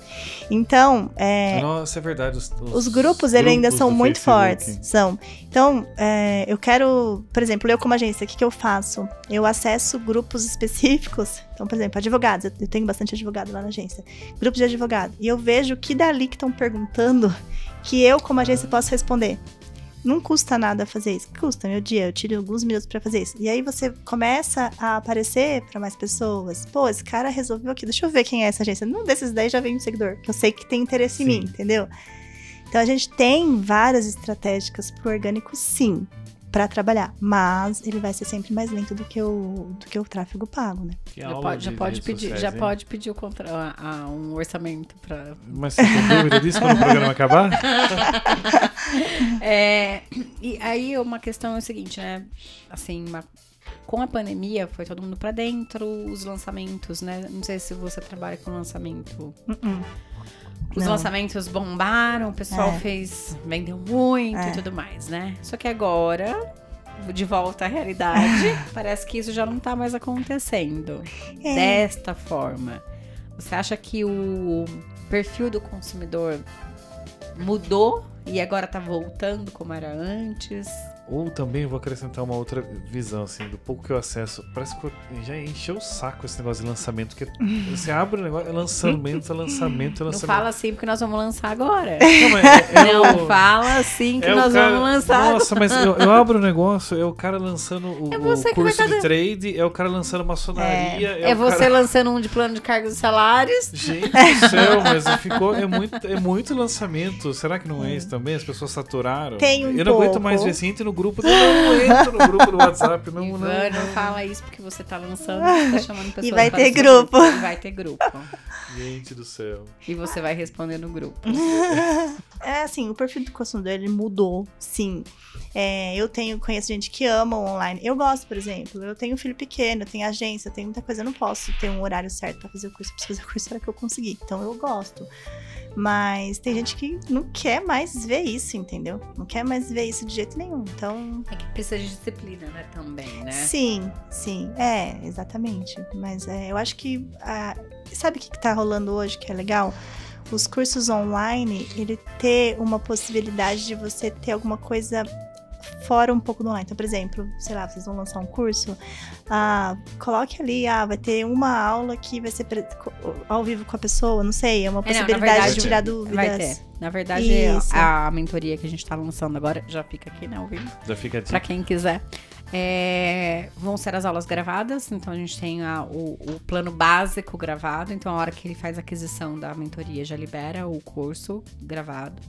Então, é... Nossa, é verdade. Os, os, os grupos, eles ainda são muito Facebook. fortes, são. Então, é, eu quero, por exemplo, eu como agência, o que, que eu faço? Eu acesso grupos específicos, então, por exemplo, advogados, eu tenho bastante advogado lá na agência, grupos de advogado, e eu vejo que dali que estão perguntando que eu, como agência, posso responder. Não custa nada fazer isso. Custa meu dia, eu tiro alguns minutos para fazer isso. E aí você começa a aparecer para mais pessoas. Pô, esse cara resolveu aqui, deixa eu ver quem é essa agência. Num desses 10 já vem um seguidor, que eu sei que tem interesse sim. em mim, entendeu? Então a gente tem várias estratégicas pro orgânico, sim. Pra trabalhar. Mas ele vai ser sempre mais lento do que o, do que o tráfego pago, né? Que Já pode, já de pode pedir, sociais, já hein? pode pedir o contra, a- a- um orçamento para Mas você tem dúvida disso quando o programa acabar? [LAUGHS] É, e aí uma questão é o seguinte, né? Assim, uma- com a pandemia foi todo mundo pra dentro, os lançamentos, né? Não sei se você trabalha com lançamento. Uh-uh. Os Não. lançamentos bombaram, o pessoal É. fez, vendeu muito É. e tudo mais, né? Só que agora, de volta à realidade, [LAUGHS] parece que isso já não tá mais acontecendo É. desta forma. Você acha que o perfil do consumidor mudou e agora tá voltando como era antes? Ou também vou acrescentar uma outra visão, assim, do pouco que eu acesso. Parece que eu já encheu o saco esse negócio de lançamento. Que você abre o negócio, é lançamento, é lançamento, é Não lançamento. fala assim porque nós vamos lançar agora. Não, mas é- é Não o- fala assim que é nós cara- vamos lançar. Nossa, mas eu, eu abro o negócio, é o cara lançando o, É o você que vai curso tá de dando- trade, é o cara lançando maçonaria. É, É, o você cara... lançando um de plano de cargos e salários. Gente do céu, mas ficou. É muito, é muito lançamento. Será que não é isso também? As pessoas saturaram? Tem um Eu não aguento pouco. mais ver assim, no grupo. do- Não, entro no grupo do WhatsApp. Não, Ivan, não. não fala isso porque você tá lançando, [LAUGHS] tá chamando pessoas vai para ter grupo. E vai ter grupo. Gente do céu. E você vai responder no grupo. [LAUGHS] É assim, o perfil do consumidor ele mudou, sim. É, eu tenho, conheço gente que ama o online. Eu gosto, por exemplo. Eu tenho um filho pequeno, eu tenho agência, eu tenho muita coisa. Eu não posso ter um horário certo pra fazer o curso. Eu preciso fazer o curso na hora que eu conseguir. Então eu gosto. Mas tem gente que não quer mais ver isso, entendeu? Não quer mais ver isso de jeito nenhum. Então, É que precisa de disciplina, né? Também, né? Sim, sim. É, exatamente. Mas é, eu acho que. ah, sabe o que, que tá rolando hoje que é legal? Os cursos online, ele ter uma possibilidade de você ter alguma coisa fora um pouco do online. Então, por exemplo, sei lá, vocês vão lançar um curso, ah, coloque ali, ah, vai ter uma aula que vai ser ao vivo com a pessoa, não sei, é uma É, não, possibilidade verdade, de tirar dúvidas. Vai ter. Na verdade, Isso. a mentoria que a gente tá lançando agora, já fica aqui, né, ao vivo? Já fica a Pra dica. quem quiser. É, vão ser as aulas gravadas, então a gente tem a- o, o plano básico gravado, então a hora que ele faz a aquisição da mentoria já libera o curso gravado.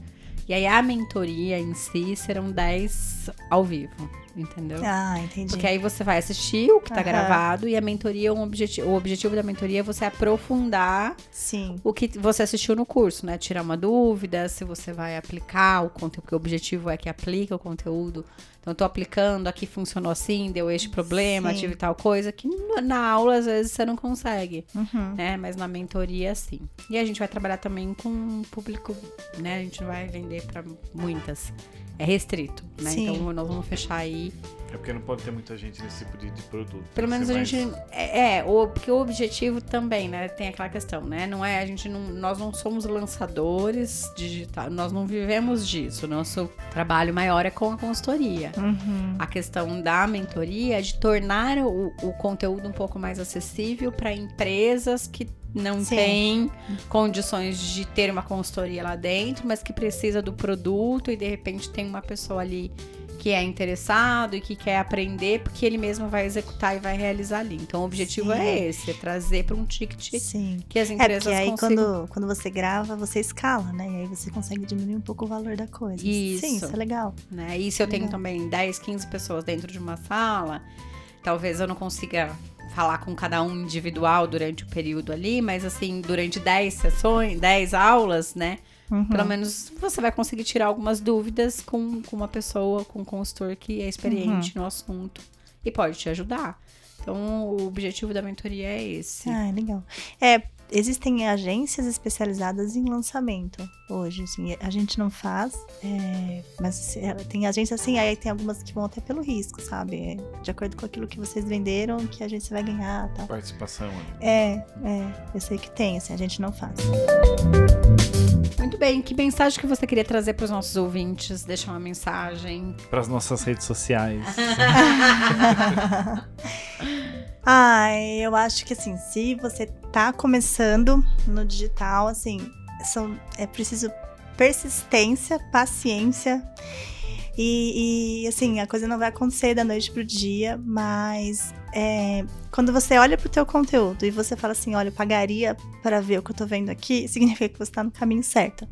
E aí a mentoria em si serão 10 ao vivo, entendeu? Ah, entendi. Porque aí você vai assistir o que tá Aham. gravado e a mentoria, um objeti o objetivo da mentoria é você aprofundar Sim. o que você assistiu no curso, né? Tirar uma dúvida, se você vai aplicar o conteúdo, porque o objetivo é que aplique o conteúdo. Então, eu tô aplicando, aqui funcionou assim, deu este problema, Sim. tive tal coisa, que na aula, às vezes, você não consegue, Uhum. né? Mas na mentoria, sim. E a gente vai trabalhar também com um público, né? A gente não vai vender para muitas. É restrito, né? Sim. Então, nós vamos fechar aí É porque não pode ter muita gente nesse tipo de, de produto. pelo menos a mais- gente. É, é, o, porque o objetivo também, né? Tem aquela questão, né? Não é, a gente não. Nós não somos lançadores digitais, nós não vivemos disso. Nosso trabalho maior é com a consultoria. Uhum. A questão da mentoria é de tornar o, o conteúdo um pouco mais acessível para empresas que não Sim. têm condições de ter uma consultoria lá dentro, mas que precisa do produto e de repente tem uma pessoa ali que é interessado e que quer aprender, porque ele mesmo vai executar e vai realizar ali. Então o objetivo Sim. é esse, é trazer para um ticket Sim. que as É, empresas porque aí consigam. quando, quando você grava, você escala, né? E aí você consegue diminuir um pouco o valor da coisa. Isso. Sim, isso é legal. né? E se eu tenho também 10, 15 pessoas dentro de uma sala, talvez eu não consiga falar com cada um individual durante o período ali, mas assim, durante 10 sessões, 10 aulas, né? Uhum. Pelo menos você vai conseguir tirar algumas dúvidas com, com uma pessoa, com um consultor que é experiente Uhum. no assunto e pode te ajudar. Então, o objetivo da mentoria é esse. Ah, legal. É, existem agências especializadas em lançamento hoje, assim, a gente não faz, é, mas é, tem agência assim, aí tem algumas que vão até pelo risco, sabe? É, de acordo com aquilo que vocês venderam, que a agência vai ganhar tal. Participação ali. É, é, eu sei que tem, assim, a gente não faz. Muito bem, que mensagem que você queria trazer para os nossos ouvintes? Deixa uma mensagem. Para as nossas redes sociais. [LAUGHS] Ah, eu acho que assim, se você tá começando no digital, assim, são, é preciso persistência, paciência. E, e, assim, a coisa não vai acontecer da noite pro dia, mas é, quando você olha pro teu conteúdo e você fala assim, olha, eu pagaria para ver o que eu tô vendo aqui, [LAUGHS] significa que você tá no caminho certo.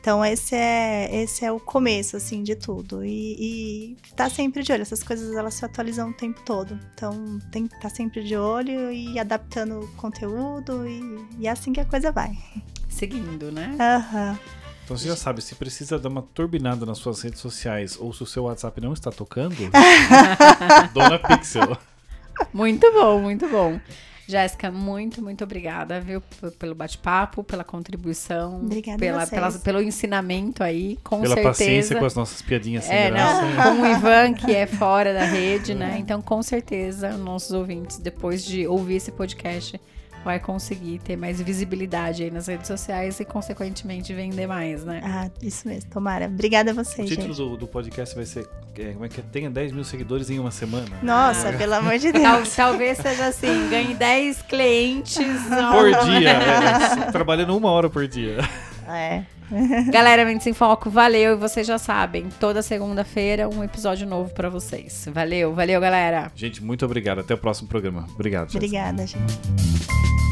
Então esse é esse é o começo assim de tudo e, e tá sempre de olho. Essas coisas elas se atualizam o tempo todo. Então tem que estar tá sempre de olho e adaptando o conteúdo e, e é assim que a coisa vai. Seguindo, né? Aham. Então você já sabe, se precisa dar uma turbinada nas suas redes sociais ou se o seu WhatsApp não está tocando, [LAUGHS] Dona Pixel. Muito bom, muito bom. Jéssica, muito, muito obrigada, viu, pelo bate-papo, pela contribuição, Obrigada pela, pelas- pelo ensinamento aí, com Pela certeza. paciência com as nossas piadinhas sem É, graça. não, com o Ivan, que é fora da rede, né? Então, com certeza, nossos ouvintes, depois de ouvir esse podcast, vai conseguir ter mais visibilidade aí nas redes sociais e, consequentemente, vender mais, né? Ah, isso mesmo. Tomara. Obrigada a O vocês, título gente. do, do podcast vai ser é, como é que é? Tenha 10 mil seguidores em uma semana. Nossa, pelo amor de [LAUGHS] Tal- Deus. talvez seja assim, ganhe 10 clientes. [LAUGHS] Por dia, [LAUGHS] é, trabalhando uma hora por dia. É. [LAUGHS] Galera, Mentes em Foco, valeu. E vocês já sabem, toda segunda-feira um episódio novo pra vocês. Valeu, valeu, galera. Gente, muito obrigado. Até o próximo programa. Obrigado. Jéssica. Obrigada, gente.